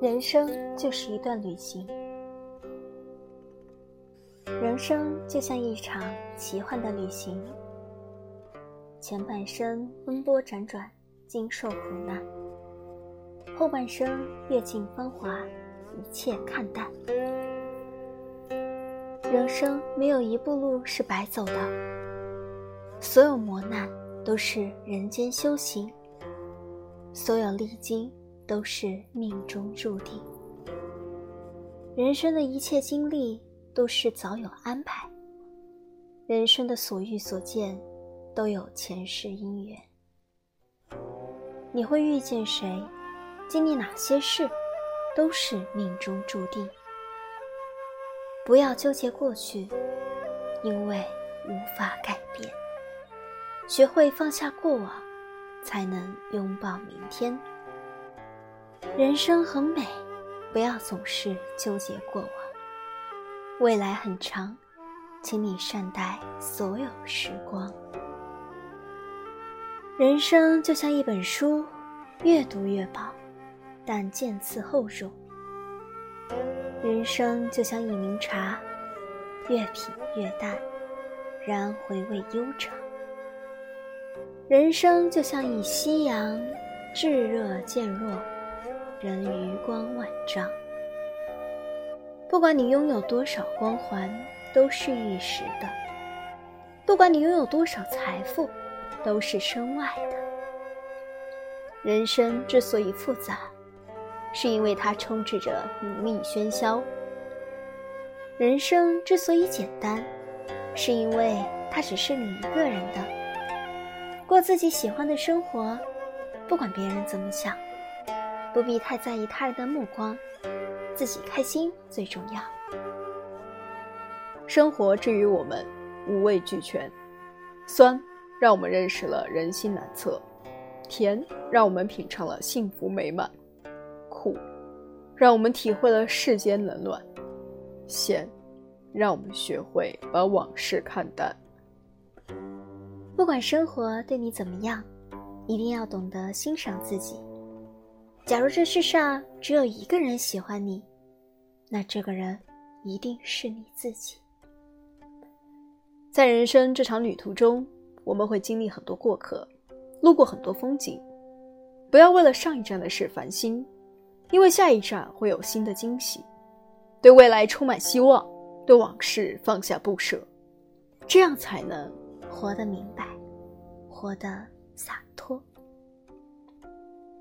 人生就是一段旅行，人生就像一场奇幻的旅行。前半生奔波辗转，经受苦难；后半生阅尽芳华，一切看淡。人生没有一步路是白走的，所有磨难都是人间修行，所有历经。都是命中注定。人生的一切经历都是早有安排。人生的所遇所见，都有前世因缘。你会遇见谁，经历哪些事，都是命中注定。不要纠结过去，因为无法改变。学会放下过往，才能拥抱明天。人生很美，不要总是纠结过往。未来很长，请你善待所有时光。人生就像一本书，越读越薄，但渐次厚重。人生就像一茗茶，越品越淡，然回味悠长。人生就像一夕阳，炙热渐弱。人余光万丈。不管你拥有多少光环，都是一时的；不管你拥有多少财富，都是身外的。人生之所以复杂，是因为它充斥着名利喧嚣；人生之所以简单，是因为它只是你一个人的。过自己喜欢的生活，不管别人怎么想。不必太在意他人的目光，自己开心最重要。生活之于我们，五味俱全：酸让我们认识了人心难测，甜让我们品尝了幸福美满，苦让我们体会了世间冷暖，咸让我们学会把往事看淡。不管生活对你怎么样，一定要懂得欣赏自己。假如这世上只有一个人喜欢你，那这个人一定是你自己。在人生这场旅途中，我们会经历很多过客，路过很多风景。不要为了上一站的事烦心，因为下一站会有新的惊喜。对未来充满希望，对往事放下不舍，这样才能活得明白，活得洒脱。